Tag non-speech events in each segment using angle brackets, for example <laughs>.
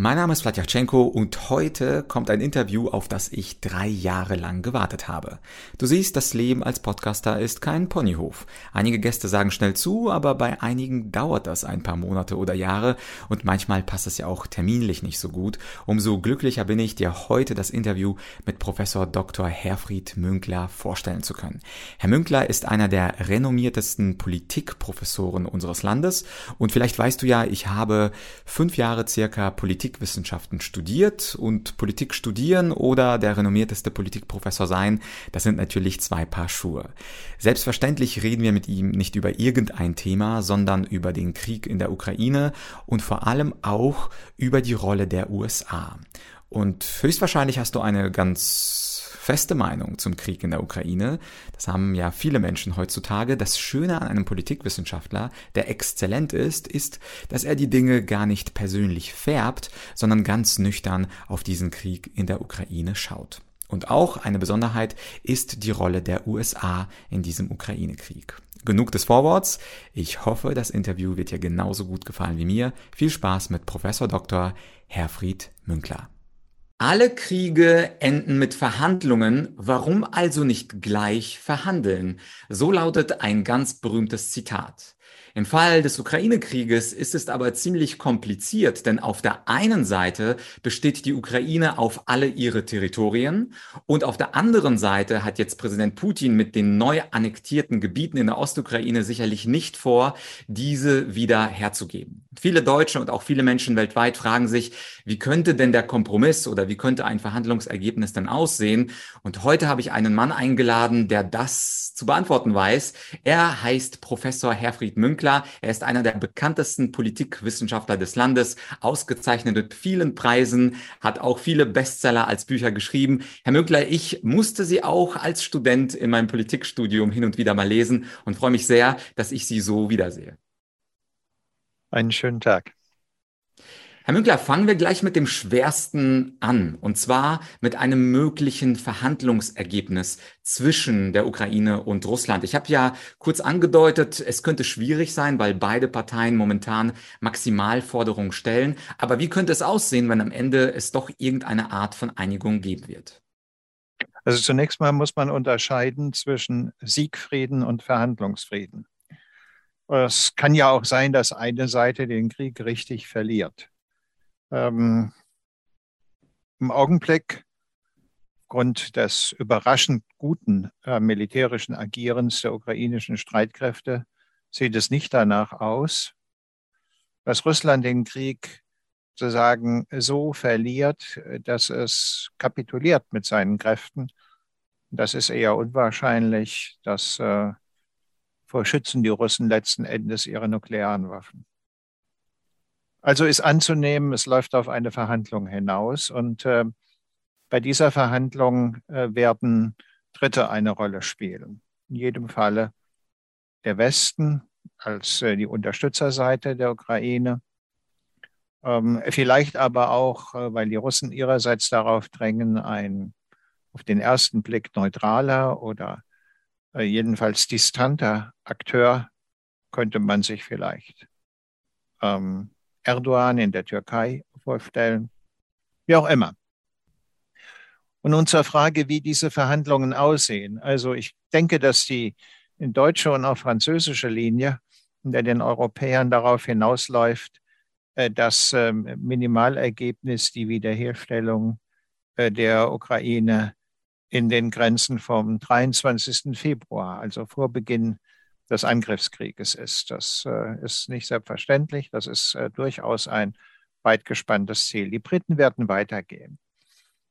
Mein Name ist Vladyachenko und heute kommt ein Interview, auf das ich drei Jahre lang gewartet habe. Du siehst, das Leben als Podcaster ist kein Ponyhof. Einige Gäste sagen schnell zu, aber bei einigen dauert das ein paar Monate oder Jahre und manchmal passt es ja auch terminlich nicht so gut. Umso glücklicher bin ich, dir heute das Interview mit Professor Dr. Herfried Münkler vorstellen zu können. Herr Münkler ist einer der renommiertesten Politikprofessoren unseres Landes und vielleicht weißt du ja, ich habe fünf Jahre circa Politik Politikwissenschaften studiert und Politik studieren oder der renommierteste Politikprofessor sein, das sind natürlich zwei Paar Schuhe. Selbstverständlich reden wir mit ihm nicht über irgendein Thema, sondern über den Krieg in der Ukraine und vor allem auch über die Rolle der USA. Und höchstwahrscheinlich hast du eine ganz feste Meinung zum Krieg in der Ukraine. Das haben ja viele Menschen heutzutage. Das Schöne an einem Politikwissenschaftler, der exzellent ist, ist, dass er die Dinge gar nicht persönlich färbt, sondern ganz nüchtern auf diesen Krieg in der Ukraine schaut. Und auch eine Besonderheit ist die Rolle der USA in diesem Ukraine-Krieg. Genug des Vorworts. Ich hoffe, das Interview wird dir genauso gut gefallen wie mir. Viel Spaß mit Professor Dr. Herfried Münkler. Alle Kriege enden mit Verhandlungen, warum also nicht gleich verhandeln? So lautet ein ganz berühmtes Zitat. Im Fall des Ukraine-Krieges ist es aber ziemlich kompliziert, denn auf der einen Seite besteht die Ukraine auf alle ihre Territorien und auf der anderen Seite hat jetzt Präsident Putin mit den neu annektierten Gebieten in der Ostukraine sicherlich nicht vor, diese wieder herzugeben. Viele Deutsche und auch viele Menschen weltweit fragen sich, wie könnte denn der Kompromiss oder wie könnte ein Verhandlungsergebnis denn aussehen? Und heute habe ich einen Mann eingeladen, der das zu beantworten weiß. Er heißt Professor Herfried Münkler. Er ist einer der bekanntesten Politikwissenschaftler des Landes, ausgezeichnet mit vielen Preisen, hat auch viele Bestseller als Bücher geschrieben. Herr Münkler, ich musste Sie auch als Student in meinem Politikstudium hin und wieder mal lesen und freue mich sehr, dass ich Sie so wiedersehe. Einen schönen Tag. Herr Münkler, fangen wir gleich mit dem Schwersten an, und zwar mit einem möglichen Verhandlungsergebnis zwischen der Ukraine und Russland. Ich habe ja kurz angedeutet, es könnte schwierig sein, weil beide Parteien momentan Maximalforderungen stellen. Aber wie könnte es aussehen, wenn am Ende es doch irgendeine Art von Einigung geben wird? Also zunächst mal muss man unterscheiden zwischen Siegfrieden und Verhandlungsfrieden. Es kann ja auch sein, dass eine Seite den Krieg richtig verliert. Ähm, Im Augenblick, aufgrund des überraschend guten äh, militärischen Agierens der ukrainischen Streitkräfte, sieht es nicht danach aus, dass Russland den Krieg sozusagen so verliert, dass es kapituliert mit seinen Kräften. Das ist eher unwahrscheinlich. Das äh, verschützen die Russen letzten Endes ihre nuklearen Waffen. Also ist anzunehmen, es läuft auf eine Verhandlung hinaus und äh, bei dieser Verhandlung äh, werden Dritte eine Rolle spielen. In jedem Falle der Westen als äh, die Unterstützerseite der Ukraine. Ähm, vielleicht aber auch, äh, weil die Russen ihrerseits darauf drängen, ein auf den ersten Blick neutraler oder jedenfalls distanter Akteur könnte man sich vielleicht ähm, Erdogan in der Türkei vorstellen, wie auch immer. Und nun zur Frage, wie diese Verhandlungen aussehen. Also ich denke, dass die deutsche und auch französische Linie der den Europäern darauf hinausläuft, äh, das ähm, Minimalergebnis, die Wiederherstellung äh, der Ukraine in den Grenzen vom 23. Februar, also vor Beginn des Angriffskrieges ist. Das äh, ist nicht selbstverständlich. Das ist äh, durchaus ein weit gespanntes Ziel. Die Briten werden weitergehen.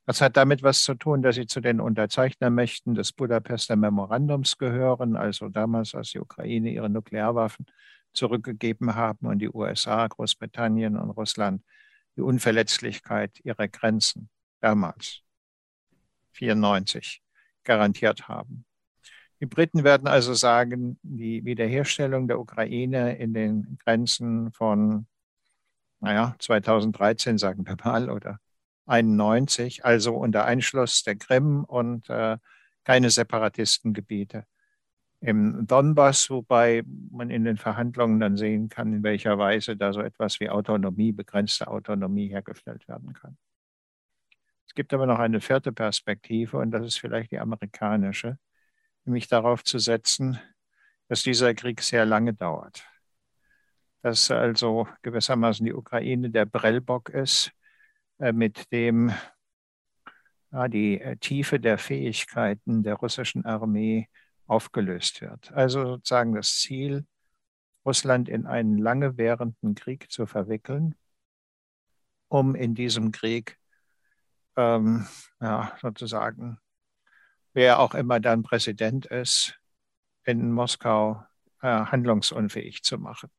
Das hat damit was zu tun, dass sie zu den Unterzeichnermächten des Budapester Memorandums gehören, also damals, als die Ukraine ihre Nuklearwaffen zurückgegeben haben und die USA, Großbritannien und Russland die Unverletzlichkeit ihrer Grenzen damals, 94, garantiert haben. Die Briten werden also sagen, die Wiederherstellung der Ukraine in den Grenzen von, naja, 2013 sagen wir mal, oder 91, also unter Einschluss der Krim und äh, keine Separatistengebiete, im Donbass, wobei man in den Verhandlungen dann sehen kann, in welcher Weise da so etwas wie Autonomie, begrenzte Autonomie hergestellt werden kann. Es gibt aber noch eine vierte Perspektive und das ist vielleicht die amerikanische, nämlich darauf zu setzen, dass dieser Krieg sehr lange dauert. Dass also gewissermaßen die Ukraine der Brellbock ist, äh, mit dem ja, die äh, Tiefe der Fähigkeiten der russischen Armee aufgelöst wird. Also sozusagen das Ziel, Russland in einen lange währenden Krieg zu verwickeln, um in diesem Krieg ähm, ja, sozusagen, wer auch immer dann Präsident ist, in Moskau äh, handlungsunfähig zu machen.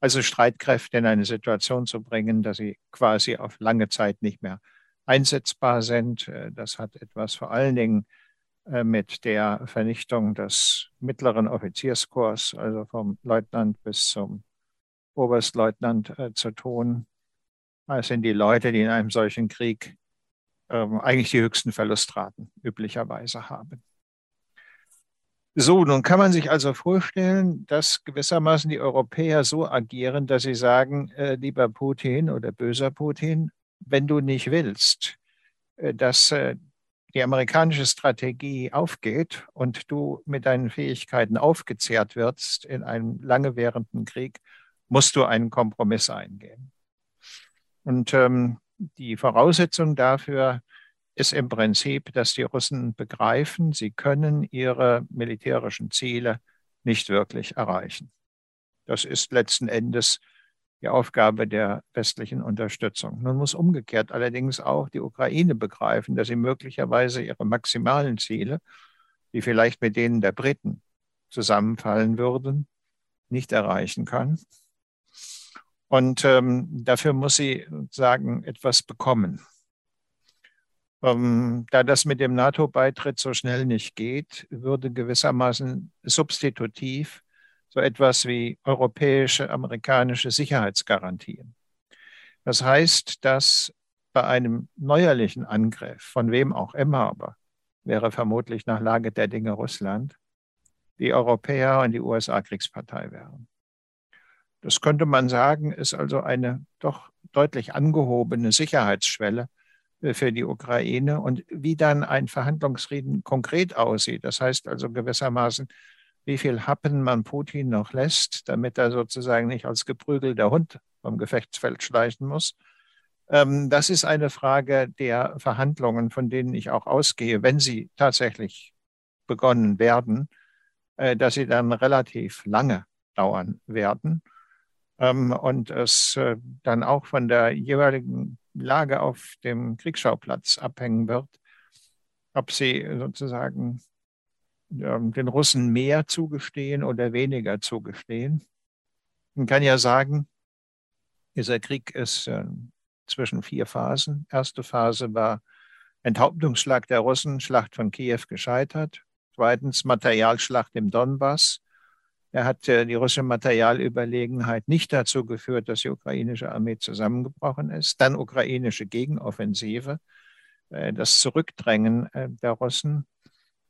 Also Streitkräfte in eine Situation zu bringen, dass sie quasi auf lange Zeit nicht mehr einsetzbar sind. Äh, das hat etwas vor allen Dingen äh, mit der Vernichtung des mittleren Offizierskorps, also vom Leutnant bis zum Oberstleutnant äh, zu tun. Das sind die Leute, die in einem solchen Krieg ähm, eigentlich die höchsten Verlustraten üblicherweise haben. So, nun kann man sich also vorstellen, dass gewissermaßen die Europäer so agieren, dass sie sagen, äh, lieber Putin oder böser Putin, wenn du nicht willst, äh, dass äh, die amerikanische Strategie aufgeht und du mit deinen Fähigkeiten aufgezehrt wirst in einem lange währenden Krieg, musst du einen Kompromiss eingehen. Und ähm, die Voraussetzung dafür ist im Prinzip, dass die Russen begreifen, sie können ihre militärischen Ziele nicht wirklich erreichen. Das ist letzten Endes die Aufgabe der westlichen Unterstützung. Nun muss umgekehrt allerdings auch die Ukraine begreifen, dass sie möglicherweise ihre maximalen Ziele, die vielleicht mit denen der Briten zusammenfallen würden, nicht erreichen kann. Und ähm, dafür muss sie sagen, etwas bekommen. Ähm, da das mit dem NATO-Beitritt so schnell nicht geht, würde gewissermaßen substitutiv so etwas wie europäische, amerikanische Sicherheitsgarantien. Das heißt, dass bei einem neuerlichen Angriff, von wem auch immer, aber wäre vermutlich nach Lage der Dinge Russland, die Europäer und die USA Kriegspartei wären. Das könnte man sagen, ist also eine doch deutlich angehobene Sicherheitsschwelle äh, für die Ukraine und wie dann ein Verhandlungsfrieden konkret aussieht. Das heißt also gewissermaßen, wie viel Happen man Putin noch lässt, damit er sozusagen nicht als geprügelter Hund vom Gefechtsfeld schleichen muss. Ähm, das ist eine Frage der Verhandlungen, von denen ich auch ausgehe, wenn sie tatsächlich begonnen werden, äh, dass sie dann relativ lange dauern werden ähm, und es äh, dann auch von der jeweiligen Lage auf dem Kriegsschauplatz abhängen wird, ob sie sozusagen ähm, den Russen mehr zugestehen oder weniger zugestehen. Man kann ja sagen, dieser Krieg ist äh, zwischen vier Phasen. Erste Phase war Enthauptungsschlag der Russen, Schlacht von Kiew gescheitert. Zweitens Materialschlacht im Donbass. Er hat äh, die russische Materialüberlegenheit nicht dazu geführt, dass die ukrainische Armee zusammengebrochen ist. Dann ukrainische Gegenoffensive, äh, das Zurückdrängen äh, der Russen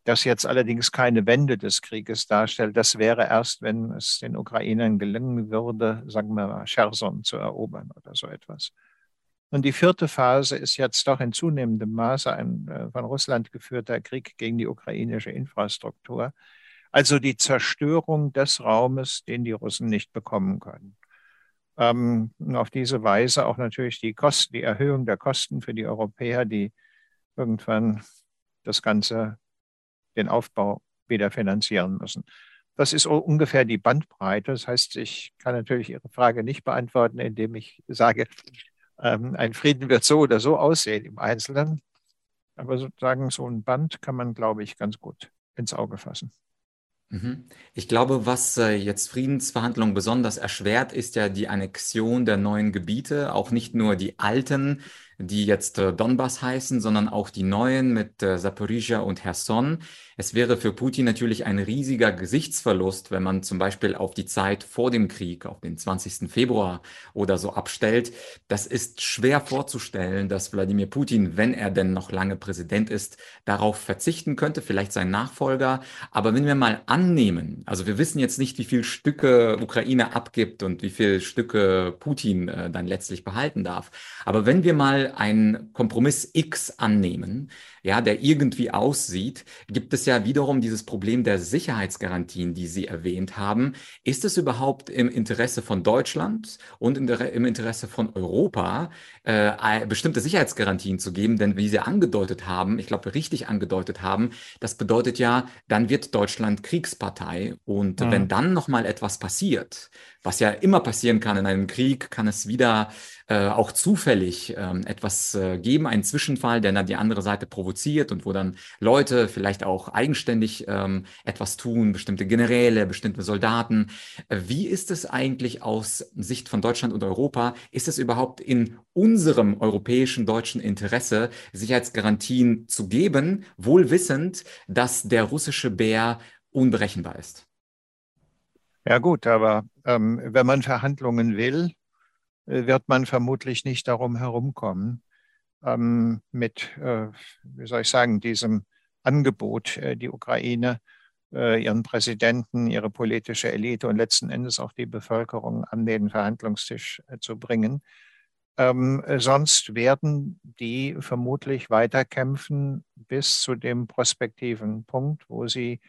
das jetzt allerdings keine Wende des Krieges darstellt. Das wäre erst, wenn es den Ukrainern gelingen würde, sagen wir mal, Cherson zu erobern oder so etwas. Und die vierte Phase ist jetzt doch in zunehmendem Maße ein von Russland geführter Krieg gegen die ukrainische Infrastruktur. Also die Zerstörung des Raumes, den die Russen nicht bekommen können. Ähm, auf diese Weise auch natürlich die Kosten, die Erhöhung der Kosten für die Europäer, die irgendwann das Ganze den Aufbau wieder finanzieren müssen. Das ist ungefähr die Bandbreite. Das heißt, ich kann natürlich Ihre Frage nicht beantworten, indem ich sage, ähm, ein Frieden wird so oder so aussehen im Einzelnen. Aber sozusagen so ein Band kann man, glaube ich, ganz gut ins Auge fassen. Mhm. Ich glaube, was äh, jetzt Friedensverhandlungen besonders erschwert, ist ja die Annexion der neuen Gebiete, auch nicht nur die alten die jetzt äh, Donbass heißen, sondern auch die neuen mit äh, Zaporizhia und Herson. Es wäre für Putin natürlich ein riesiger Gesichtsverlust, wenn man zum Beispiel auf die Zeit vor dem Krieg, auf den 20. Februar oder so abstellt. Das ist schwer vorzustellen, dass Wladimir Putin, wenn er denn noch lange Präsident ist, darauf verzichten könnte, vielleicht sein Nachfolger. Aber wenn wir mal annehmen, also wir wissen jetzt nicht, wie viele Stücke Ukraine abgibt und wie viele Stücke Putin äh, dann letztlich behalten darf. Aber wenn wir mal einen Kompromiss X annehmen, ja, der irgendwie aussieht, gibt es ja wiederum dieses Problem der Sicherheitsgarantien, die Sie erwähnt haben. Ist es überhaupt im Interesse von Deutschland und im Interesse von Europa, äh, bestimmte Sicherheitsgarantien zu geben? Denn wie Sie angedeutet haben, ich glaube, richtig angedeutet haben, das bedeutet ja, dann wird Deutschland Kriegspartei. Und mhm. wenn dann nochmal etwas passiert, was ja immer passieren kann in einem Krieg, kann es wieder äh, auch zufällig ähm, etwas äh, geben, einen Zwischenfall, der dann die andere Seite provoziert und wo dann Leute vielleicht auch eigenständig ähm, etwas tun, bestimmte Generäle, bestimmte Soldaten. Äh, wie ist es eigentlich aus Sicht von Deutschland und Europa? Ist es überhaupt in unserem europäischen deutschen Interesse, Sicherheitsgarantien zu geben, wohl wissend, dass der russische Bär unberechenbar ist? Ja gut, aber ähm, wenn man Verhandlungen will, äh, wird man vermutlich nicht darum herumkommen, ähm, mit, äh, wie soll ich sagen, diesem Angebot, äh, die Ukraine, äh, ihren Präsidenten, ihre politische Elite und letzten Endes auch die Bevölkerung an den Verhandlungstisch äh, zu bringen. Ähm, sonst werden die vermutlich weiterkämpfen bis zu dem prospektiven Punkt, wo sie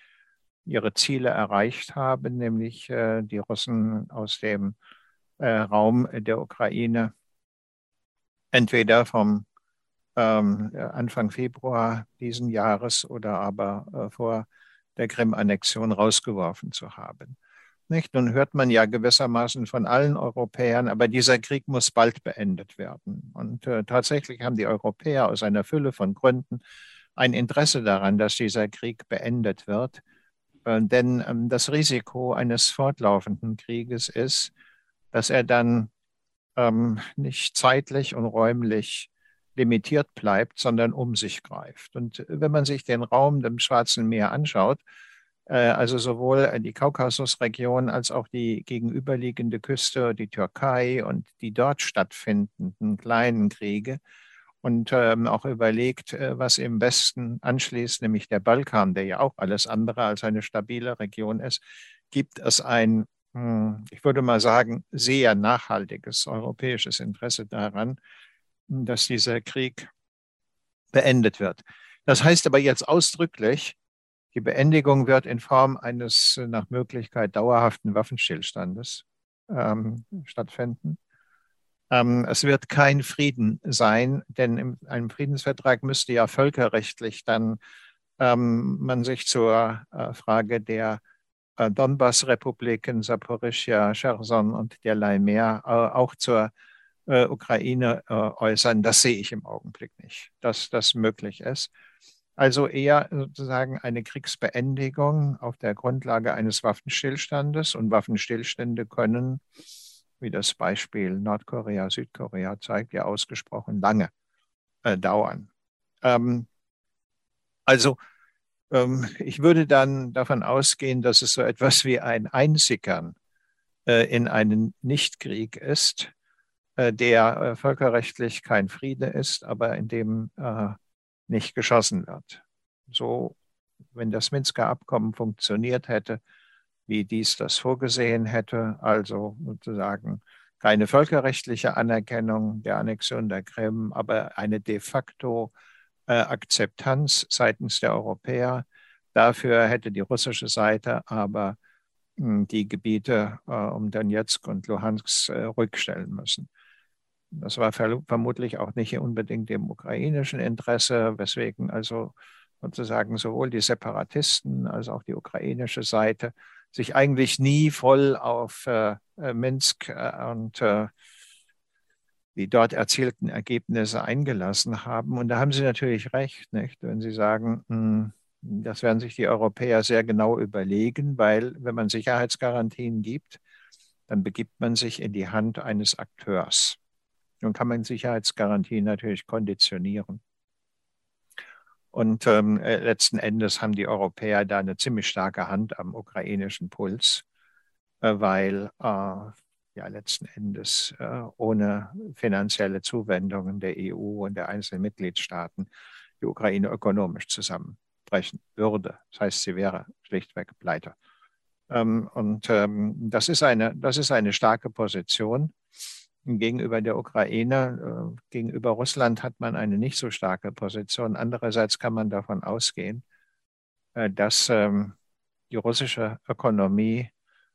ihre Ziele erreicht haben, nämlich äh, die Russen aus dem äh, Raum der Ukraine entweder vom ähm, Anfang Februar diesen Jahres oder aber äh, vor der Krim-Annexion rausgeworfen zu haben. Nicht? Nun hört man ja gewissermaßen von allen Europäern, aber dieser Krieg muss bald beendet werden. Und äh, tatsächlich haben die Europäer aus einer Fülle von Gründen ein Interesse daran, dass dieser Krieg beendet wird. Äh, denn ähm, das Risiko eines fortlaufenden Krieges ist, dass er dann ähm, nicht zeitlich und räumlich limitiert bleibt, sondern um sich greift. Und wenn man sich den Raum dem Schwarzen Meer anschaut, äh, also sowohl die Kaukasusregion als auch die gegenüberliegende Küste, die Türkei und die dort stattfindenden kleinen Kriege, und ähm, auch überlegt, äh, was im Westen anschließt, nämlich der Balkan, der ja auch alles andere als eine stabile Region ist, gibt es ein, hm, ich würde mal sagen, sehr nachhaltiges europäisches Interesse daran, dass dieser Krieg beendet wird. Das heißt aber jetzt ausdrücklich, die Beendigung wird in Form eines nach Möglichkeit dauerhaften Waffenstillstandes ähm, stattfinden. Ähm, es wird kein Frieden sein, denn in einem Friedensvertrag müsste ja völkerrechtlich dann ähm, man sich zur äh, Frage der äh, Donbass-Republiken, Saporischia, Cherson und derlei mehr, äh, auch zur äh, Ukraine äh, äußern. Das sehe ich im Augenblick nicht, dass das möglich ist. Also eher sozusagen eine Kriegsbeendigung auf der Grundlage eines Waffenstillstandes und Waffenstillstände können wie das Beispiel Nordkorea, Südkorea zeigt, ja ausgesprochen lange äh, dauern. Ähm, also ähm, ich würde dann davon ausgehen, dass es so etwas wie ein Einsickern äh, in einen Nichtkrieg ist, der äh, völkerrechtlich kein Friede ist, aber in dem äh, nicht geschossen wird. So, wenn das Minsker Abkommen funktioniert hätte, wie dies das vorgesehen hätte, also sozusagen keine völkerrechtliche Anerkennung der Annexion der Krim, aber eine de facto äh, Akzeptanz seitens der Europäer. Dafür hätte die russische Seite aber hm, die Gebiete äh, um Donetsk und Luhansk äh, rückstellen müssen. Das war ver vermutlich auch nicht unbedingt im ukrainischen Interesse, weswegen also sozusagen sowohl die Separatisten als auch die ukrainische Seite sich eigentlich nie voll auf äh, äh, Minsk äh, und äh, die dort erzielten Ergebnisse eingelassen haben. Und da haben Sie natürlich recht, nicht? wenn Sie sagen, hm, das werden sich die Europäer sehr genau überlegen, weil wenn man Sicherheitsgarantien gibt, dann begibt man sich in die Hand eines Akteurs. Nun kann man Sicherheitsgarantien natürlich konditionieren. Und ähm, äh, letzten Endes haben die Europäer da eine ziemlich starke Hand am ukrainischen Puls, äh, weil äh, ja letzten Endes äh, ohne finanzielle Zuwendungen der EU und der einzelnen Mitgliedstaaten die Ukraine ökonomisch zusammenbrechen würde. Das heißt, sie wäre schlichtweg pleite. Ähm, und ähm, das, ist eine, das ist eine starke Position gegenüber der Ukraine. Äh, gegenüber Russland hat man eine nicht so starke Position. Andererseits kann man davon ausgehen, äh, dass ähm, die russische Ökonomie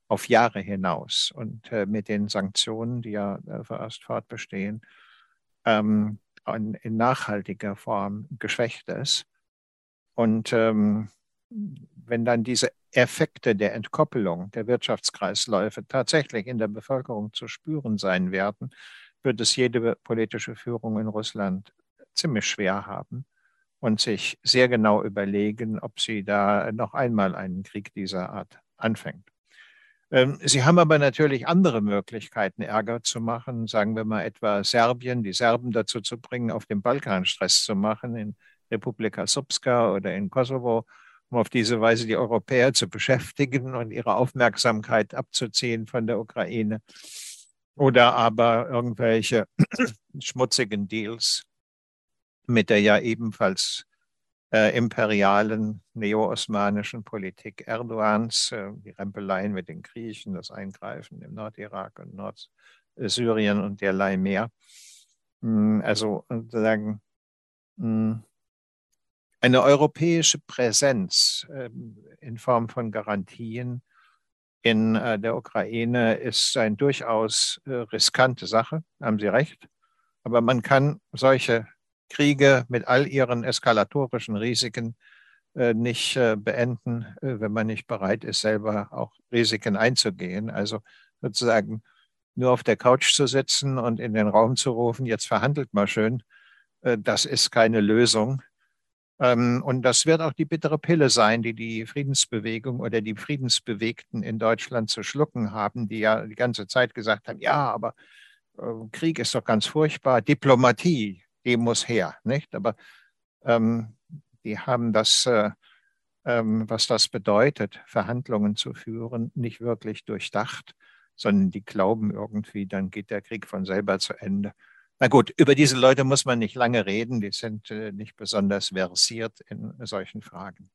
auf Jahre hinaus und äh, mit den Sanktionen, die ja vorerst fortbestehen, ähm, in nachhaltiger Form geschwächt ist. Und ähm, wenn dann diese Effekte der Entkoppelung der Wirtschaftskreisläufe tatsächlich in der Bevölkerung zu spüren sein werden, wird es jede politische Führung in Russland ziemlich schwer haben und sich sehr genau überlegen, ob sie da noch einmal einen Krieg dieser Art anfängt. Ähm, sie haben aber natürlich andere Möglichkeiten, Ärger zu machen, sagen wir mal etwa Serbien, die Serben dazu zu bringen, auf dem Balkan Stress zu machen, in Republika Srpska oder in Kosovo um auf diese Weise die Europäer zu beschäftigen und ihre Aufmerksamkeit abzuziehen von der Ukraine. Oder aber irgendwelche <clears throat> schmutzigen Deals mit der ja ebenfalls äh, imperialen neo-osmanischen Politik Erdogans, äh, die Rempeleien mit den Griechen, das Eingreifen im Nordirak und Nordsyrien und derlei mehr. Hm, also sozusagen hm, eine europäische Präsenz ähm, in Form von Garantien in äh, der Ukraine ist eine durchaus äh, riskante Sache, haben Sie recht. Aber man kann solche Kriege mit all ihren eskalatorischen Risiken äh, nicht beenden, wenn man nicht bereit ist, selber auch Risiken einzugehen. Also sozusagen nur auf der Couch zu sitzen und in den Raum zu rufen, jetzt verhandelt mal schön, das ist keine Lösung. Ähm, und das wird auch die bittere Pille sein, die die Friedensbewegung oder die Friedensbewegten in Deutschland zu schlucken haben, die ja die ganze Zeit gesagt haben, ja, aber äh, Krieg ist doch ganz furchtbar, Diplomatie, die muss her, nicht? Aber ähm, die haben das, äh, ähm, was das bedeutet, Verhandlungen zu führen, nicht wirklich durchdacht, sondern die glauben irgendwie, dann geht der Krieg von selber zu Ende. Na gut, über diese Leute muss man nicht lange reden. Die sind äh, nicht besonders versiert in solchen Fragen.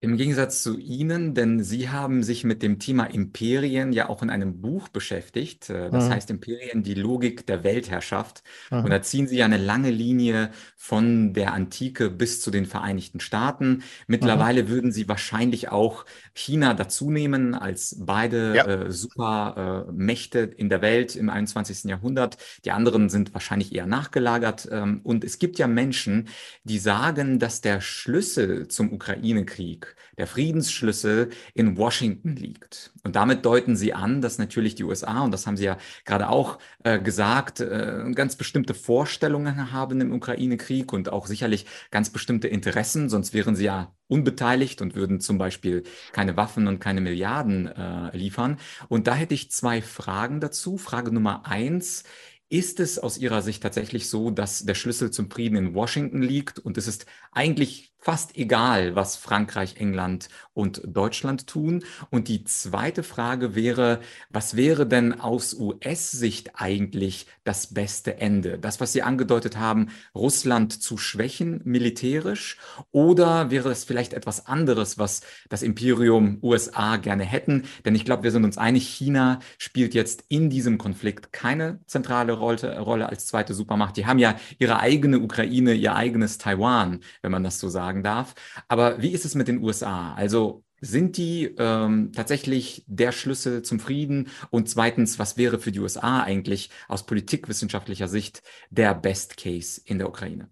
Im Gegensatz zu Ihnen, denn Sie haben sich mit dem Thema Imperien ja auch in einem Buch beschäftigt. Äh, das mhm. heißt Imperien, die Logik der Weltherrschaft. Mhm. Und da ziehen Sie ja eine lange Linie von der Antike bis zu den Vereinigten Staaten. Mittlerweile mhm. würden Sie wahrscheinlich auch China dazu nehmen als beide ja. äh, Supermächte äh, in der Welt im 21. Jahrhundert. Die anderen sind wahrscheinlich eher nachgelagert. Ähm, und es gibt ja Menschen, die sagen, dass der Schlüssel zum Ukraine-Krieg der Friedensschlüssel in Washington liegt. Und damit deuten sie an, dass natürlich die USA, und das haben sie ja gerade auch äh, gesagt, äh, ganz bestimmte Vorstellungen haben im Ukraine-Krieg und auch sicherlich ganz bestimmte Interessen, sonst wären sie ja unbeteiligt und würden zum Beispiel keine Waffen und keine Milliarden äh, liefern. Und da hätte ich zwei Fragen dazu. Frage Nummer eins. Ist es aus Ihrer Sicht tatsächlich so, dass der Schlüssel zum Frieden in Washington liegt und es ist eigentlich fast egal, was Frankreich, England und Deutschland tun. Und die zweite Frage wäre, was wäre denn aus US-Sicht eigentlich das beste Ende? Das, was Sie angedeutet haben, Russland zu schwächen militärisch? Oder wäre es vielleicht etwas anderes, was das Imperium USA gerne hätten? Denn ich glaube, wir sind uns einig, China spielt jetzt in diesem Konflikt keine zentrale Rolle, Rolle als zweite Supermacht. Die haben ja ihre eigene Ukraine, ihr eigenes Taiwan, wenn man das so sagen darf. Aber wie ist es mit den USA? Also sind die ähm, tatsächlich der Schlüssel zum Frieden? Und zweitens, was wäre für die USA eigentlich aus politikwissenschaftlicher Sicht der Best Case in der Ukraine?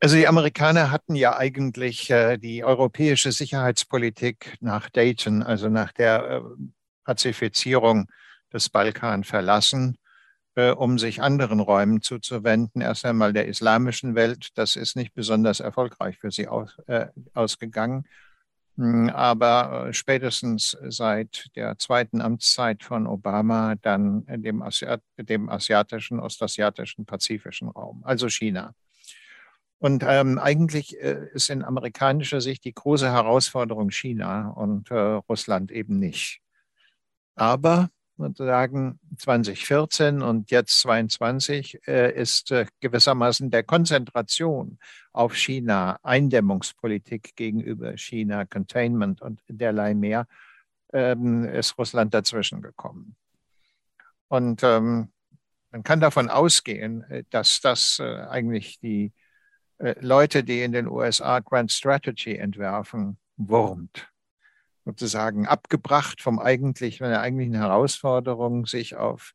Also die Amerikaner hatten ja eigentlich äh, die europäische Sicherheitspolitik nach Dayton, also nach der äh, Pazifizierung des Balkan verlassen um sich anderen Räumen zuzuwenden. Erst einmal der islamischen Welt. Das ist nicht besonders erfolgreich für sie aus, äh, ausgegangen. Hm, aber spätestens seit der zweiten Amtszeit von Obama dann dem, Asiat dem asiatischen, ostasiatischen, pazifischen Raum, also China. Und ähm, eigentlich äh, ist in amerikanischer Sicht die große Herausforderung China und äh, Russland eben nicht. Aber sozusagen 2014 und jetzt 22 äh, ist äh, gewissermaßen der Konzentration auf China, Eindämmungspolitik gegenüber China, Containment und derlei mehr, ähm, ist Russland dazwischen gekommen. Und ähm, man kann davon ausgehen, äh, dass das eigentlich die Leute, die in den USA Grand Strategy entwerfen, wurmt. Sozusagen abgebracht vom eigentlichen, von der eigentlichen Herausforderung, sich auf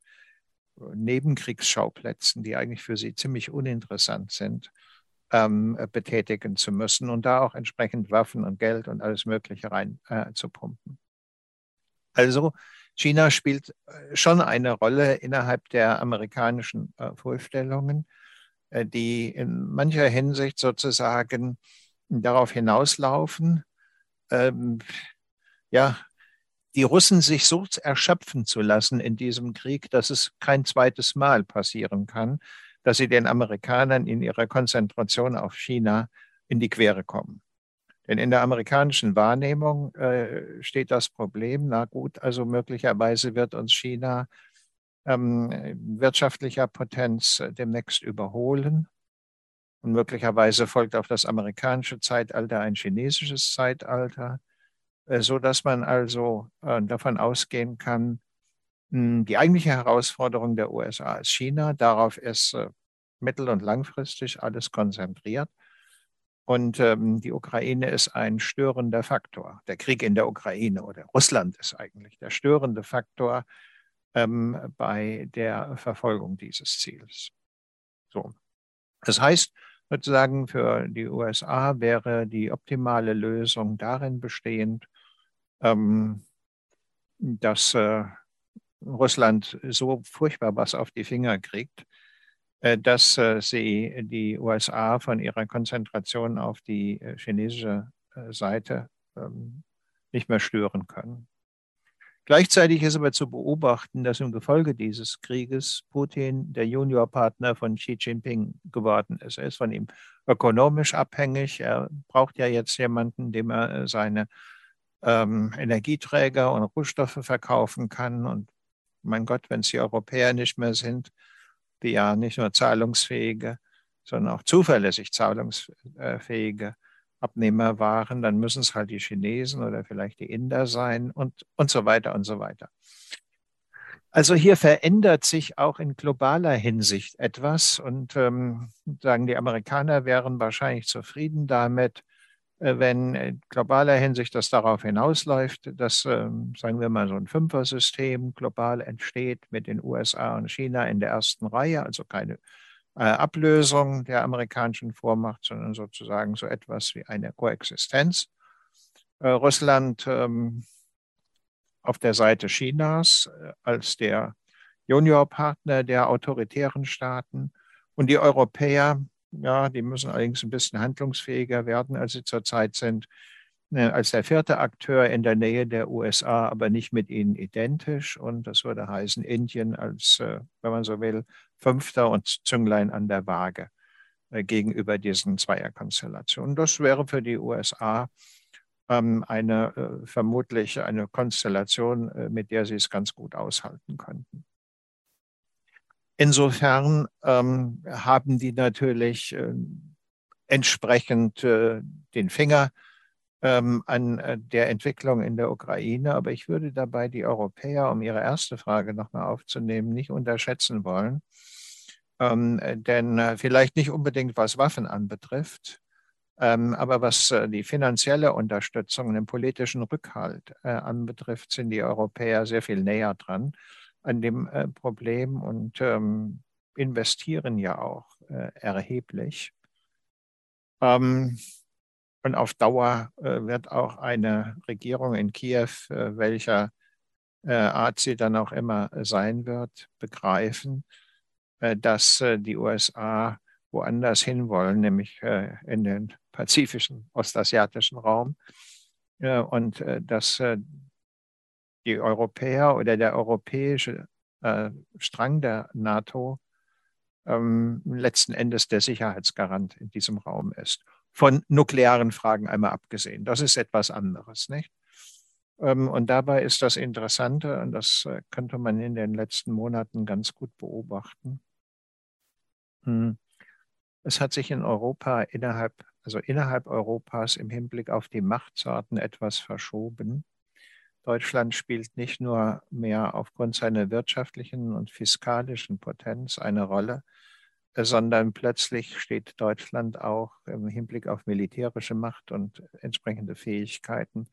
Nebenkriegsschauplätzen, die eigentlich für sie ziemlich uninteressant sind, ähm, betätigen zu müssen und da auch entsprechend Waffen und Geld und alles Mögliche rein äh. Also China spielt äh, schon eine Rolle innerhalb der amerikanischen äh, Vorstellungen. Äh, die in mancher Hinsicht sozusagen darauf hinauslaufen, ähm, ja, die Russen sich so erschöpfen zu lassen in diesem Krieg, dass es kein zweites Mal passieren kann, dass sie den Amerikanern in ihrer Konzentration auf China in die Quere kommen. Denn in der amerikanischen Wahrnehmung äh, steht das Problem, na gut, also möglicherweise wird uns China ähm, wirtschaftlicher Potenz äh, demnächst überholen. Und möglicherweise folgt auf das amerikanische Zeitalter ein chinesisches Zeitalter, so dass man also äh, davon ausgehen kann, hm, die eigentliche Herausforderung der USA ist China. Darauf ist äh, mittel- und langfristig alles konzentriert. Und ähm, die Ukraine ist ein störender Faktor. Der Krieg in der Ukraine oder Russland ist eigentlich der störende Faktor ähm, bei der Verfolgung dieses Ziels. So. Das heißt, sozusagen für die USA wäre die optimale Lösung darin bestehend, ähm, dass äh, Russland so furchtbar was auf die Finger kriegt, äh, dass äh, sie die USA von ihrer Konzentration auf die äh, chinesische äh, Seite ähm, nicht mehr stören können. Gleichzeitig ist aber zu beobachten, dass im Gefolge dieses Krieges Putin der Juniorpartner von Xi Jinping geworden ist. Er ist von ihm ökonomisch abhängig. Er braucht ja jetzt jemanden, dem er äh, seine ähm, Energieträger und Rohstoffe verkaufen kann. Und mein Gott, wenn es die Europäer nicht mehr sind, die ja nicht nur zahlungsfähige, sondern auch zuverlässig zahlungsfähige Abnehmer waren, dann müssen es halt die Chinesen oder vielleicht die Inder sein und, und so weiter und so weiter. Also hier verändert sich auch in globaler Hinsicht etwas und ähm, sagen die Amerikaner wären wahrscheinlich zufrieden damit, wenn in globaler Hinsicht das darauf hinausläuft, dass, ähm, sagen wir mal, so ein Fünfer-System global entsteht mit den USA und China in der ersten Reihe, also keine äh, Ablösung der amerikanischen Vormacht, sondern sozusagen so etwas wie eine Koexistenz. Äh, Russland ähm, auf der Seite Chinas äh, als der Juniorpartner der autoritären Staaten und die Europäer, ja, die müssen allerdings ein bisschen handlungsfähiger werden, als sie zurzeit sind, als der vierte Akteur in der Nähe der USA, aber nicht mit ihnen identisch. Und das würde heißen Indien als, wenn man so will, Fünfter und Zünglein an der Waage äh, gegenüber diesen Zweierkonstellationen. Das wäre für die USA ähm, eine äh, vermutlich eine Konstellation, äh, mit der sie es ganz gut aushalten könnten. Insofern ähm, haben die natürlich äh, entsprechend äh, den Finger ähm, an äh, der Entwicklung in der Ukraine. Aber ich würde dabei die Europäer, um Ihre erste Frage nochmal aufzunehmen, nicht unterschätzen wollen. Ähm, denn äh, vielleicht nicht unbedingt was Waffen anbetrifft, ähm, aber was äh, die finanzielle Unterstützung und den politischen Rückhalt äh, anbetrifft, sind die Europäer sehr viel näher dran an dem äh, Problem und ähm, investieren ja auch äh, erheblich. Ähm, und auf Dauer äh, wird auch eine Regierung in Kiew, welcher Art sie dann auch immer sein wird, begreifen, dass die USA woanders hinwollen, nämlich in den pazifischen, ostasiatischen Raum, und dass die Europäer oder der europäische äh, Strang der NATO ähm, letzten Endes der Sicherheitsgarant in diesem Raum ist. Von nuklearen Fragen einmal abgesehen. Das ist etwas anderes, nicht? Ähm, und dabei ist das Interessante, und das äh, könnte man in den letzten Monaten ganz gut beobachten. Hm. Es hat sich in Europa innerhalb, also innerhalb Europas im Hinblick auf die Machtsorten etwas verschoben. Deutschland spielt nicht nur mehr aufgrund seiner wirtschaftlichen und fiskalischen Potenz eine Rolle, sondern plötzlich steht Deutschland auch im Hinblick auf militärische Macht und entsprechende Fähigkeiten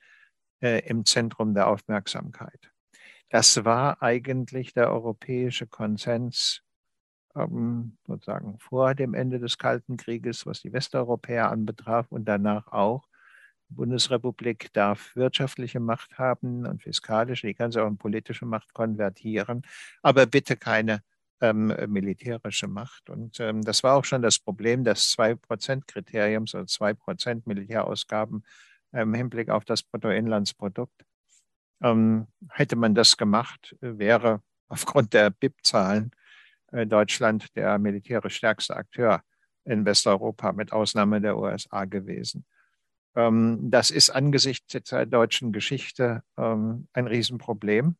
äh, im Zentrum der Aufmerksamkeit. Das war eigentlich der europäische Konsens ähm, sozusagen vor dem Ende des Kalten Krieges, was die Westeuropäer anbetraf und danach auch. Bundesrepublik darf wirtschaftliche Macht haben und fiskalische, die kann sie auch in politische Macht konvertieren, aber bitte keine ähm, militärische Macht. Und ähm, das war auch schon das Problem des 2-Prozent-Kriteriums oder 2% Militärausgaben im Hinblick auf das Bruttoinlandsprodukt. Ähm, hätte man das gemacht, wäre aufgrund der BIP-Zahlen äh, Deutschland der militärisch stärkste Akteur in Westeuropa mit Ausnahme der USA gewesen. Ähm, das ist angesichts der deutschen Geschichte ähm, ein Riesenproblem.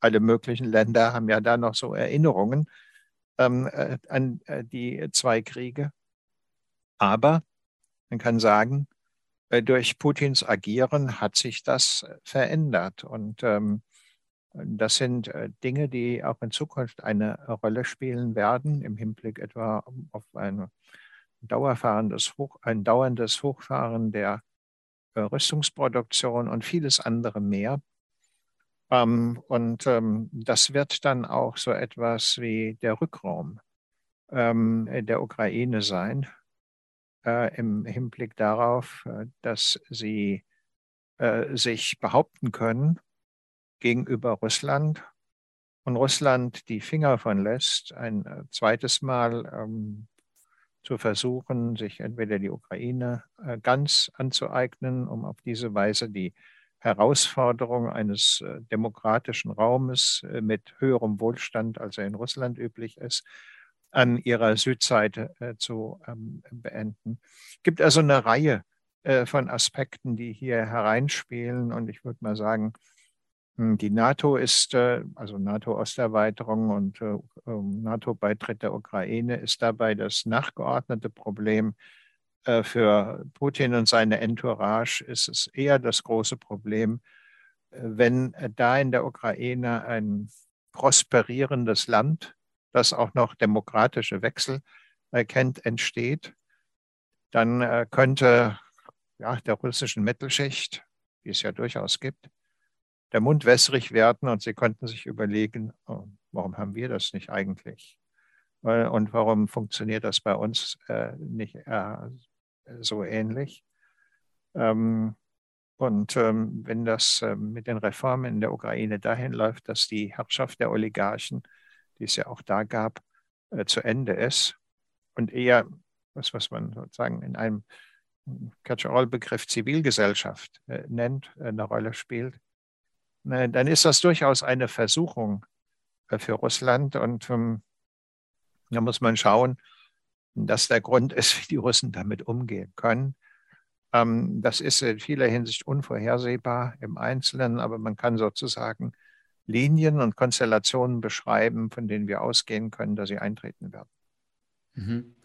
Alle möglichen Länder haben ja da noch so Erinnerungen ähm, äh, an äh, die zwei Kriege. Aber man kann sagen, äh, durch Putins Agieren hat sich das verändert. Und das sind Dinge, die auch in Zukunft eine Rolle spielen werden, im Hinblick etwa auf ein dauerfahrendes Hoch, ein dauerndes Hochfahren der Rüstungsproduktion und vieles andere mehr. Ähm, und ähm, das wird dann auch so etwas wie der Rückraum ähm, der Ukraine sein, äh, im Hinblick darauf, äh, dass sie äh, sich behaupten können gegenüber Russland und Russland die Finger von lässt, ein äh, zweites Mal ähm, zu versuchen, sich entweder die Ukraine äh, ganz anzueignen, um auf diese Weise die Herausforderung eines äh, demokratischen Raumes mit höherem Wohlstand, als er in Russland üblich ist, an ihrer Südseite äh, zu ähm, beenden. Es gibt also eine Reihe äh, von Aspekten, die hier hereinspielen. Und ich würde mal sagen, die NATO ist, äh, also NATO-Osterweiterung und äh, ähm, NATO-Beitritt der Ukraine ist dabei das nachgeordnete Problem. Äh, für Putin und seine Entourage ist es eher das große Problem, wenn da in der Ukraine ein prosperierendes Land das auch noch demokratische Wechsel erkennt, entsteht, dann könnte ja, der russischen Mittelschicht, die es ja durchaus gibt, der Mund wässrig werden und sie könnten sich überlegen, oh, warum haben wir das nicht eigentlich? Und warum funktioniert das bei uns äh, nicht äh, so ähnlich? Ähm, und ähm, wenn das äh, mit den Reformen in der Ukraine dahin läuft, dass die Herrschaft der Oligarchen die es ja auch da gab, äh, zu Ende ist und eher, was, was man sozusagen in einem Catch-all-Begriff Zivilgesellschaft äh, nennt, äh, eine Rolle spielt, dann ist das durchaus eine Versuchung äh, für Russland und ähm, da muss man schauen, dass der Grund ist, wie die Russen damit umgehen können. Ähm, das ist in vieler Hinsicht unvorhersehbar im Einzelnen, aber man kann sozusagen Linien und Konstellationen beschreiben, von denen wir ausgehen können, dass sie eintreten werden. Mhm.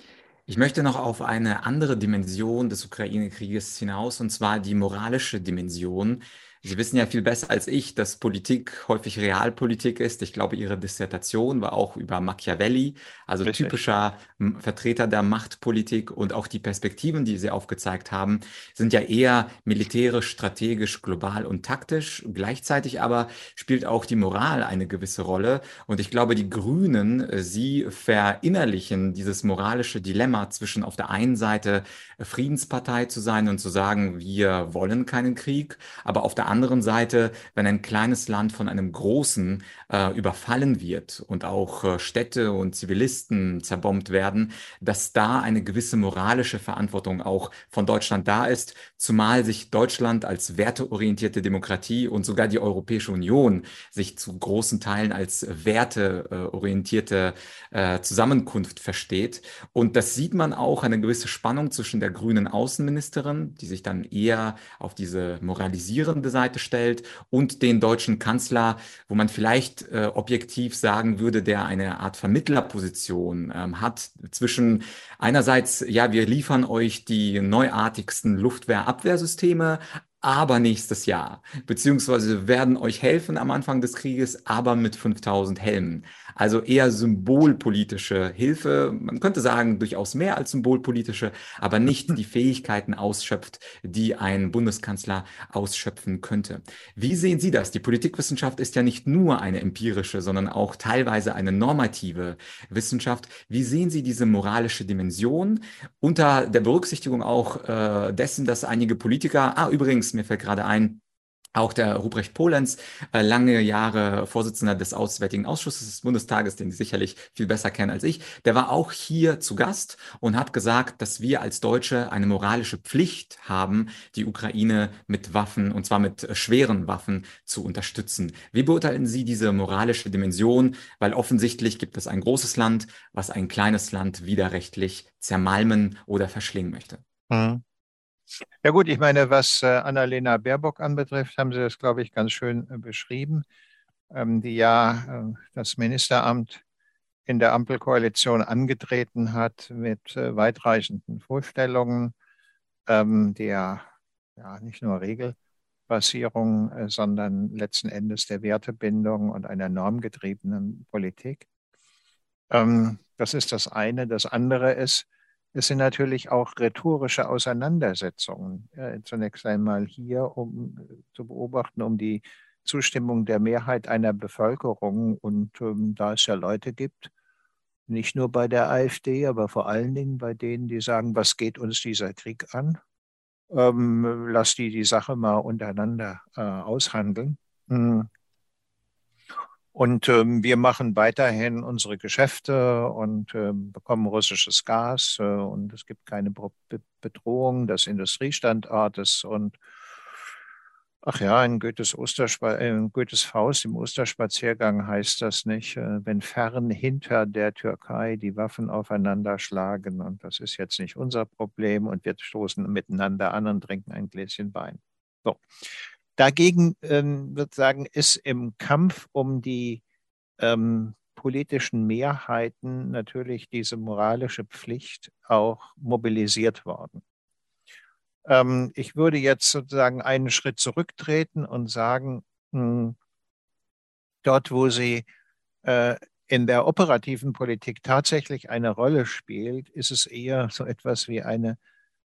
Ich möchte noch auf eine andere Dimension des Ukraine-Krieges hinaus, und zwar die moralische Dimension. Sie wissen ja viel besser als ich, dass Politik häufig Realpolitik ist. Ich glaube, Ihre Dissertation war auch über Machiavelli, also Richtig. typischer Vertreter der Machtpolitik und auch die Perspektiven, die Sie aufgezeigt haben, sind ja eher militärisch, strategisch, global und taktisch. Gleichzeitig aber spielt auch die Moral eine gewisse Rolle. Und ich glaube, die Grünen, äh, sie verinnerlichen dieses moralische Dilemma zwischen auf der einen Seite Friedenspartei zu sein und zu sagen, wir wollen keinen Krieg, aber auf der anderen anderen Seite, wenn ein kleines Land von einem großen äh, überfallen wird und auch äh, Städte und Zivilisten zerbombt werden, dass da eine gewisse moralische Verantwortung auch von Deutschland da ist, zumal sich Deutschland als werteorientierte Demokratie und sogar die Europäische Union sich zu großen Teilen als werteorientierte äh, Zusammenkunft versteht. Und das sieht man auch eine gewisse Spannung zwischen der grünen Außenministerin, die sich dann eher auf diese moralisierende Seite stellt, und den deutschen Kanzler, wo man vielleicht äh, objektiv sagen würde, der eine Art Vermittlerposition ähm, hat zwischen einerseits, ja, wir liefern euch die neuartigsten Luftwehrabwehrsysteme, aber nächstes Jahr. Beziehungsweise werden euch helfen am Anfang des Krieges, aber mit 5000 Helmen. Also eher symbolpolitische Hilfe. Man könnte sagen, durchaus mehr als symbolpolitische, aber nicht die <laughs> Fähigkeiten ausschöpft, die ein Bundeskanzler ausschöpfen könnte. Wie sehen Sie das? Die Politikwissenschaft ist ja nicht nur eine empirische, sondern auch teilweise eine normative Wissenschaft. Wie sehen Sie diese moralische Dimension unter der Berücksichtigung auch äh, dessen, dass einige Politiker, ah, übrigens, mir fällt gerade ein, auch der Ruprecht Polenz, äh, lange Jahre Vorsitzender des Auswärtigen Ausschusses des Bundestages, den Sie sicherlich viel besser kennen als ich, der war auch hier zu Gast und hat gesagt, dass wir als Deutsche eine moralische Pflicht haben, die Ukraine mit Waffen, und zwar mit schweren Waffen, zu unterstützen. Wie beurteilen Sie diese moralische Dimension? Weil offensichtlich gibt es ein großes Land, was ein kleines Land widerrechtlich zermalmen oder verschlingen möchte. Hm. Ja gut, ich meine, was äh, Annalena Baerbock anbetrifft, haben Sie das, glaube ich, ganz schön äh, beschrieben, ähm, die ja äh, das Ministeramt in der Ampelkoalition angetreten hat mit weitreichenden Vorstellungen ähm, der ja nicht nur Regelbasierung, sondern letzten Endes der Wertebindung und einer normgetriebenen Politik. Ähm, das ist das eine. Das andere ist, es sind natürlich auch rhetorische Auseinandersetzungen. Äh, zunächst einmal hier, um äh, zu beobachten, um die Zustimmung der Mehrheit einer Bevölkerung. Und ähm, da es ja Leute gibt, nicht nur bei der AfD, aber vor allen Dingen bei denen, die sagen, was geht uns dieser Krieg an? Ähm, lass die die Sache mal untereinander äh, aushandeln. Hm. Und ähm, wir machen weiterhin unsere Geschäfte und äh, bekommen russisches Gas äh, und es gibt keine Bedrohung des Industriestandortes und Ach ja, in Goethes, Osterspa in Goethes Faust im Osterspaziergang heißt das nicht, äh, wenn fern hinter der Türkei die Waffen aufeinander schlagen. Und das ist jetzt nicht unser Problem und wir stoßen miteinander an und trinken ein Gläschen Wein. So. Dagegen ähm, würde sagen, ist im Kampf um die ähm, politischen Mehrheiten natürlich diese moralische Pflicht auch mobilisiert worden. Ähm, ich würde jetzt sozusagen einen Schritt zurücktreten und sagen, mh, hm, dort, wo sie äh, in der operativen Politik tatsächlich eine Rolle spielt, ist es eher so etwas wie eine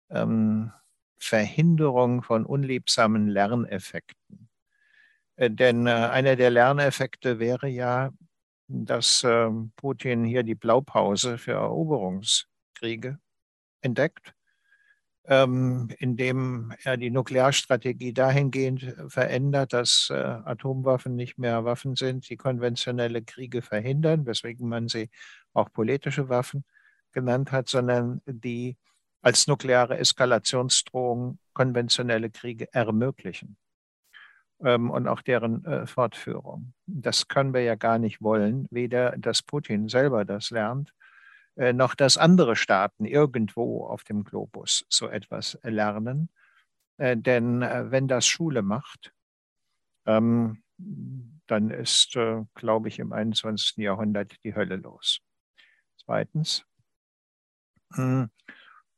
ähm, Verhinderung von unliebsamen Lerneffekten. Äh, denn äh, einer der Lerneffekte wäre ja, dass äh, Putin hier die Blaupause für Eroberungskriege entdeckt, ähm, indem er die Nuklearstrategie dahingehend verändert, dass Atomwaffen nicht mehr Waffen sind, die konventionelle Kriege verhindern, weswegen man sie auch politische Waffen genannt hat, sondern die als nukleare Eskalationsdrohung konventionelle Kriege ermöglichen ähm, und auch deren äh, Fortführung. Das können wir ja gar nicht wollen, weder dass Putin selber das lernt, äh, noch dass andere Staaten irgendwo auf dem Globus so etwas lernen. Äh, denn äh, wenn das Schule macht, ähm, dann ist, äh, glaube ich, im 21. Jahrhundert die Hölle los. Zweitens, hm,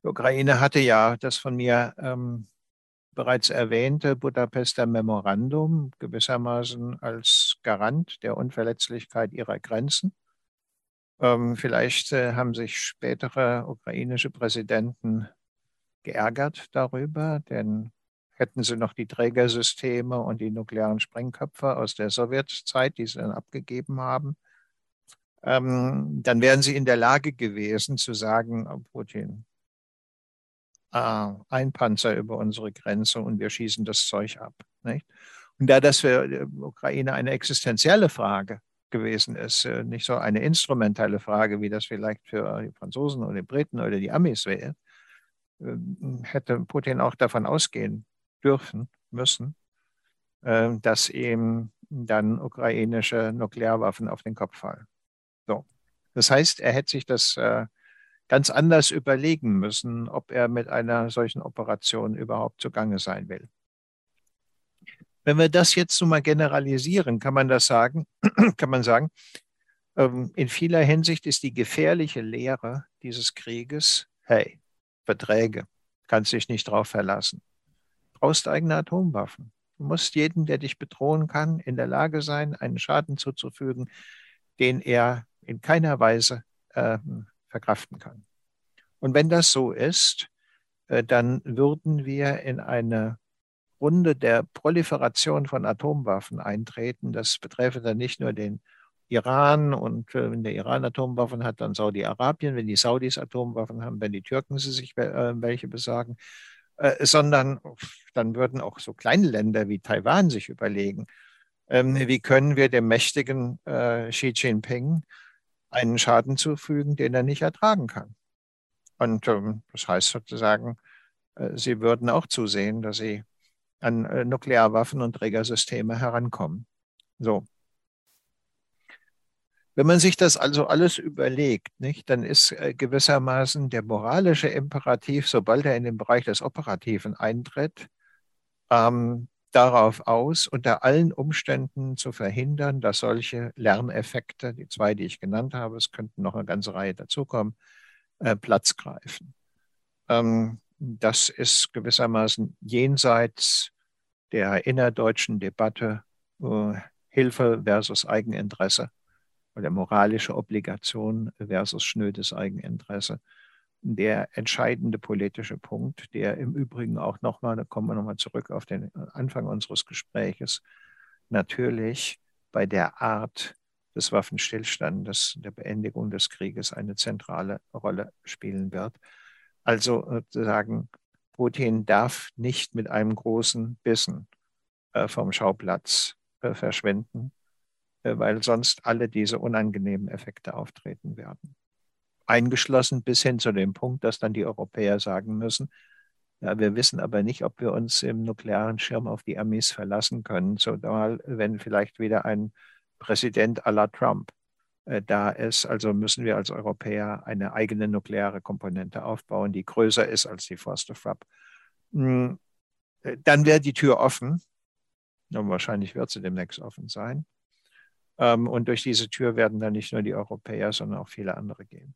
die Ukraine hatte ja das von mir ähm, bereits erwähnte Budapester Memorandum gewissermaßen als Garant der Unverletzlichkeit ihrer Grenzen. Ähm, vielleicht äh, haben sich spätere ukrainische Präsidenten geärgert darüber, denn hätten sie noch die Trägersysteme und die nuklearen Sprengköpfe aus der Sowjetzeit, die sie dann abgegeben haben, ähm, dann wären sie in der Lage gewesen zu sagen, oh, Putin, äh, ein Panzer über unsere Grenze und wir schießen das Zeug ab. Nicht? Und da das für die Ukraine eine existenzielle Frage gewesen ist, äh, nicht so eine instrumentelle Frage, wie das vielleicht für die Franzosen oder die Briten oder die Amis wäre, ähm, hätte Putin auch davon ausgehen dürfen, müssen, ähm, dass ihm dann ukrainische Nuklearwaffen auf den Kopf fallen. So. Das heißt, er hätte sich das äh, ganz anders überlegen müssen, ob er mit einer solchen Operation überhaupt zugange sein will. Wenn wir das jetzt so mal generalisieren, kann man das sagen, <clears throat> kann man sagen, ähm, in vieler Hinsicht ist die gefährliche Lehre dieses Krieges, hey, Verträge, kannst dich nicht drauf verlassen. Brauchst eigene Atomwaffen. Du musst jeden, der dich bedrohen kann, in der Lage sein, einen Schaden zuzufügen, den er in keiner Weise äh, verkraften kann. Und wenn das so ist, äh, dann würden wir in eine Runde der Proliferation von Atomwaffen eintreten. Das betreffe dann nicht nur den Iran und äh, wenn der Iran Atomwaffen hat, dann Saudi-Arabien, wenn die Saudis Atomwaffen haben, wenn die Türken sie sich äh, welche besagen, sondern dann würden auch so kleine Länder wie Taiwan sich überlegen, ähm, wie können wir dem mächtigen Xi Jinping einen Schaden zufügen, den er nicht ertragen kann. Und ähm, das heißt sozusagen, äh, sie würden auch zusehen, dass sie an äh, Nuklearwaffen und Trägersysteme herankommen. So. Wenn man sich das also alles überlegt, nicht, dann ist äh, gewissermaßen der moralische Imperativ, sobald er in den Bereich des Operativen eintritt, ähm, darauf aus, unter allen Umständen zu verhindern, dass solche Lerneffekte, die zwei, die ich genannt habe, es könnten noch eine ganze Reihe dazukommen, äh, Platz greifen. Ähm, das ist gewissermaßen jenseits der innerdeutschen Debatte äh, Hilfe versus Eigeninteresse oder moralische Obligation versus schnödes Eigeninteresse. Der entscheidende politische Punkt, der im Übrigen auch nochmal, da kommen wir nochmal zurück auf den Anfang unseres Gespräches, natürlich bei der Art des Waffenstillstandes, der Beendigung des Krieges eine zentrale Rolle spielen wird. Also sozusagen, Putin darf nicht mit einem großen Bissen äh, vom Schauplatz äh, verschwinden, äh, weil sonst alle diese unangenehmen Effekte auftreten werden. Eingeschlossen bis hin zu dem Punkt, dass dann die Europäer sagen müssen, ja, wir wissen aber nicht, ob wir uns im nuklearen Schirm auf die Amis verlassen können, zumal wenn vielleicht wieder ein Präsident à la Trump äh, da ist. Also müssen wir als Europäer eine eigene nukleare Komponente aufbauen, die größer ist als die Forster Frapp. Hm, äh, dann wäre die Tür offen. Und wahrscheinlich wird sie demnächst offen sein. Ähm, und durch diese Tür werden dann nicht nur die Europäer, sondern auch viele andere gehen.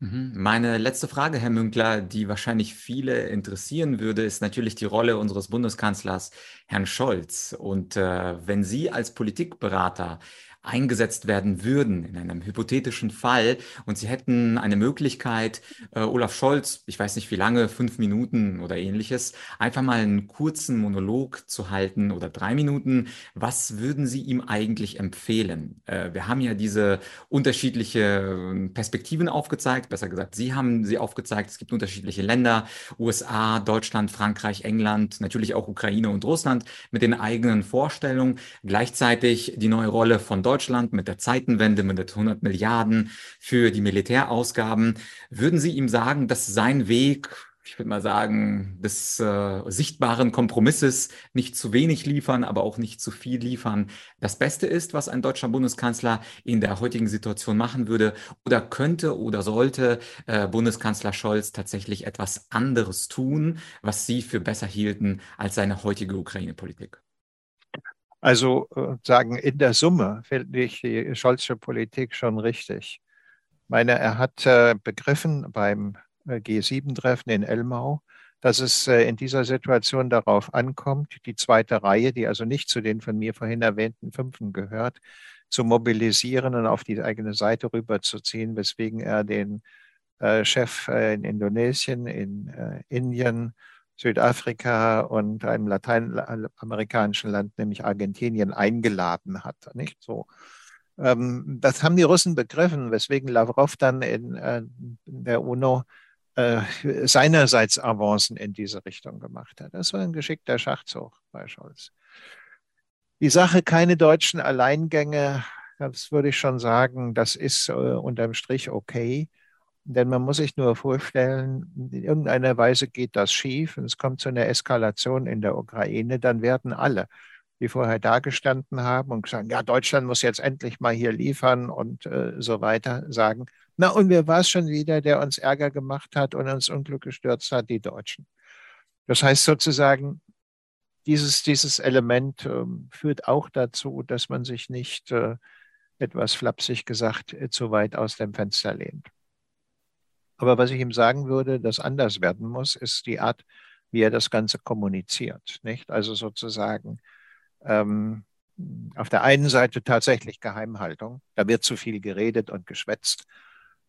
Mhm. Meine letzte Frage, Herr Münkler, die wahrscheinlich viele interessieren würde, ist natürlich die Rolle unseres Bundeskanzlers, Herrn Scholz. Und äh, wenn Sie als Politikberater eingesetzt werden würden in einem hypothetischen Fall. Und Sie hätten eine Möglichkeit, äh, Olaf Scholz, ich weiß nicht wie lange, fünf Minuten oder ähnliches, einfach mal einen kurzen Monolog zu halten oder drei Minuten, was würden Sie ihm eigentlich empfehlen? Äh, wir haben ja diese unterschiedliche Perspektiven aufgezeigt, besser gesagt, Sie haben sie aufgezeigt, es gibt unterschiedliche Länder, USA, Deutschland, Frankreich, England, natürlich auch Ukraine und Russland mit den eigenen Vorstellungen, gleichzeitig die neue Rolle von Deutschland, Deutschland mit der Zeitenwende, mit den 100 Milliarden für die Militärausgaben. Würden Sie ihm sagen, dass sein Weg, ich würde mal sagen, des äh, sichtbaren Kompromisses nicht zu wenig liefern, aber auch nicht zu viel liefern, das Beste ist, was ein deutscher Bundeskanzler in der heutigen Situation machen würde? Oder könnte oder sollte äh, Bundeskanzler Scholz tatsächlich etwas anderes tun, was Sie für besser hielten als seine heutige Ukraine-Politik? Also äh, sagen, in der Summe finde ich die Scholzsche Politik schon richtig. Ich meine, er hat äh, begriffen beim äh, G7-Treffen in Elmau, dass es in dieser Situation darauf ankommt, die zweite Reihe, die also nicht zu den von mir vorhin erwähnten Fünften gehört, zu mobilisieren und auf die eigene Seite rüberzuziehen, weswegen er den Chef in Indonesien, in Indien, Südafrika und einem lateinamerikanischen Land, nämlich Argentinien, eingeladen hat. Nicht so. Ähm, das haben die Russen begriffen, weswegen Lavrov dann in, äh, der UNO äh, seinerseits Avancen in diese Richtung gemacht hat. Das war ein geschickter Schachzug bei Scholz. Die Sache, keine deutschen Alleingänge, das würde ich schon sagen, das ist äh, unterm Strich okay. Denn man muss sich nur vorstellen, in irgendeiner Weise geht das schief und es kommt zu einer Eskalation in der Ukraine, dann werden alle, die vorher dagestanden haben und gesagt, ja, Deutschland muss jetzt endlich mal hier liefern und äh, so weiter, sagen, na und wer war es schon wieder, der uns Ärger gemacht hat und uns Unglück gestürzt hat? Die Deutschen. Das heißt sozusagen, dieses, dieses Element äh, führt auch dazu, dass man sich nicht äh, etwas flapsig gesagt äh, zu weit aus dem Fenster lehnt. Aber was ich ihm sagen würde, das anders werden muss, ist die Art, wie er das Ganze kommuniziert. Nicht? Also sozusagen ähm, auf der einen Seite tatsächlich Geheimhaltung, da wird zu viel geredet und geschwätzt,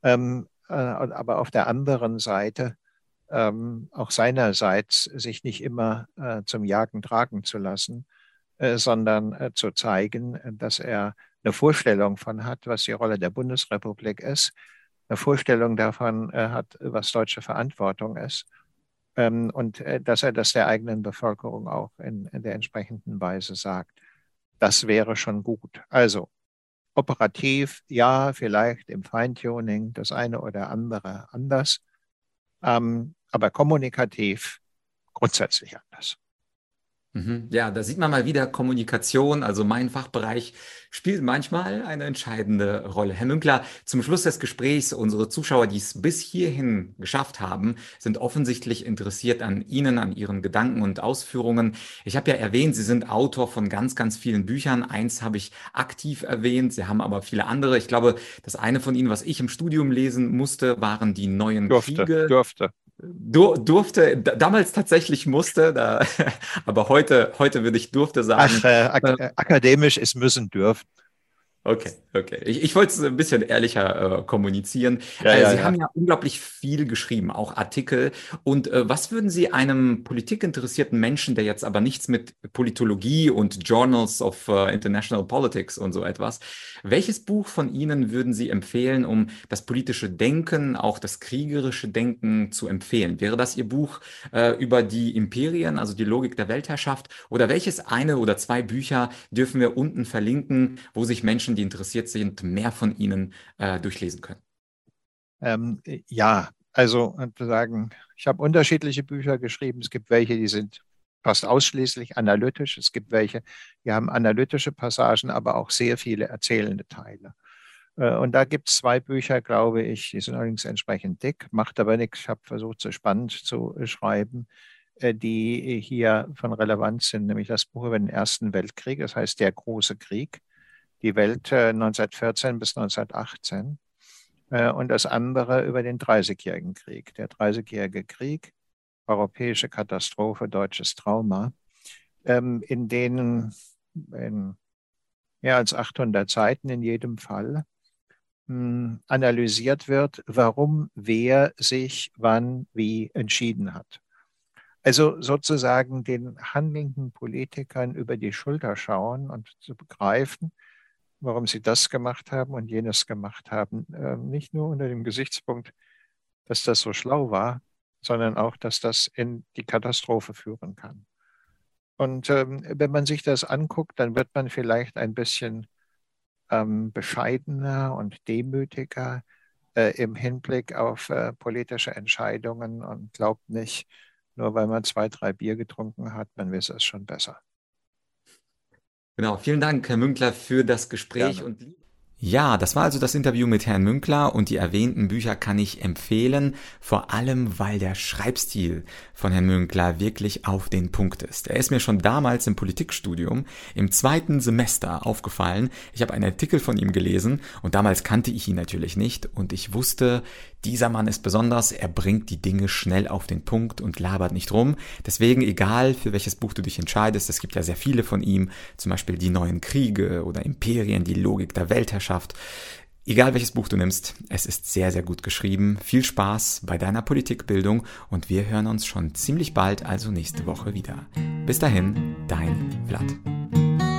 ähm, äh, aber auf der anderen Seite ähm, auch seinerseits sich nicht immer äh, zum Jagen tragen zu lassen, äh, sondern äh, zu zeigen, dass er eine Vorstellung von hat, was die Rolle der Bundesrepublik ist, eine Vorstellung davon äh, hat, was deutsche Verantwortung ist ähm, und äh, dass er das der eigenen Bevölkerung auch in, der entsprechenden Weise sagt. Das wäre schon gut. Also operativ, ja, vielleicht im Feintuning das eine oder andere anders, ähm, aber kommunikativ grundsätzlich anders. Mhm. Ja, da sieht man mal wieder Kommunikation. Also mein Fachbereich spielt manchmal eine entscheidende Rolle. Herr Münkler, zum Schluss des Gesprächs, unsere Zuschauer, die es bis hierhin geschafft haben, sind offensichtlich interessiert an Ihnen, an Ihren Gedanken und Ausführungen. Ich habe ja erwähnt, Sie sind Autor von ganz, ganz vielen Büchern. Eins habe ich aktiv erwähnt. Sie haben aber viele andere. Ich glaube, das eine von Ihnen, was ich im Studium lesen musste, waren die neuen durfte, Kriege. Durfte dur durfte, damals tatsächlich musste, da, <laughs> aber heute, heute würde ich durfte sagen. Ach, äh, ak äh, akademisch ist müssen dürfen. Okay, okay. Ich, ich wollte es ein bisschen ehrlicher äh, kommunizieren. Ja, äh, ja, Sie ja. haben ja unglaublich viel geschrieben, auch Artikel. Und äh, was würden Sie einem politikinteressierten Menschen, der jetzt aber nichts mit Politologie und Journals of uh, International Politics und so etwas, welches Buch von Ihnen würden Sie empfehlen, um das politische Denken, auch das kriegerische Denken zu empfehlen? Wäre das Ihr Buch äh, über die Imperien, also die Logik der Weltherrschaft? Oder welches eine oder zwei Bücher dürfen wir unten verlinken, wo sich Menschen die interessiert sind, mehr von Ihnen äh, durchlesen können? Ähm, ja, also sagen, ich habe unterschiedliche Bücher geschrieben. Es gibt welche, die sind fast ausschließlich analytisch. Es gibt welche, die haben analytische Passagen, aber auch sehr viele erzählende Teile. Äh, und da gibt es zwei Bücher, glaube ich, die sind allerdings entsprechend dick, macht aber nichts. Ich habe versucht, so spannend zu schreiben, äh, die hier von Relevanz sind, nämlich das Buch über den Ersten Weltkrieg, das heißt Der große Krieg die Welt 1914 äh, bis 1918 äh, und das andere über den Dreißigjährigen Krieg. Der Dreißigjährige Krieg, europäische Katastrophe, deutsches Trauma, ähm, in denen in mehr als 800 Seiten in jedem Fall hm, analysiert wird, warum wer sich wann wie entschieden hat. Also sozusagen den handelnden Politikern über die Schulter schauen und zu begreifen, warum sie das gemacht haben und jenes gemacht haben. Ähm, nicht nur unter dem Gesichtspunkt, dass das so schlau war, sondern auch, dass das in die Katastrophe führen kann. Und ähm, wenn man sich das anguckt, dann wird man vielleicht ein bisschen ähm, bescheidener und demütiger äh, im Hinblick auf äh, politische Entscheidungen und glaubt nicht, nur weil man zwei, drei Bier getrunken hat, man wisse es schon besser. Genau, vielen Dank, Herr Münkler, für das Gespräch Gerne. und ja, das war also das Interview mit Herrn Münkler und die erwähnten Bücher kann ich empfehlen, vor allem weil der Schreibstil von Herrn Münkler wirklich auf den Punkt ist. Er ist mir schon damals im Politikstudium im zweiten Semester aufgefallen. Ich habe einen Artikel von ihm gelesen und damals kannte ich ihn natürlich nicht und ich wusste, dieser Mann ist besonders, er bringt die Dinge schnell auf den Punkt und labert nicht rum. Deswegen, egal für welches Buch du dich entscheidest, es gibt ja sehr viele von ihm, zum Beispiel Die neuen Kriege oder Imperien, die Logik der Weltherrschaft. Egal welches Buch du nimmst, es ist sehr, sehr gut geschrieben. Viel Spaß bei deiner Politikbildung und wir hören uns schon ziemlich bald, also nächste Woche wieder. Bis dahin, dein Vlad.